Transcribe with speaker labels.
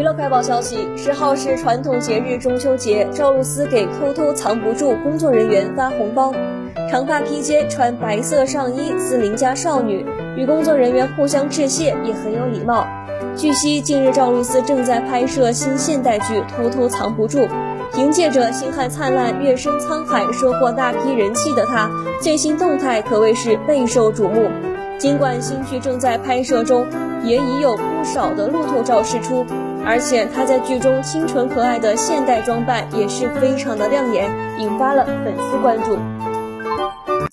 Speaker 1: 娱乐快报消息：十号是传统节日中秋节，赵露思给偷偷藏不住工作人员发红包。长发披肩，穿白色上衣，似邻家少女，与工作人员互相致谢，也很有礼貌。据悉，近日赵露思正在拍摄新现代剧《偷偷藏不住》，凭借着《星汉灿烂，月升沧海》收获大批人气的她，最新动态可谓是备受瞩目。尽管新剧正在拍摄中，也已有不少的路透照释出。而且她在剧中清纯可爱的现代装扮也是非常的亮眼，引发了粉丝关注。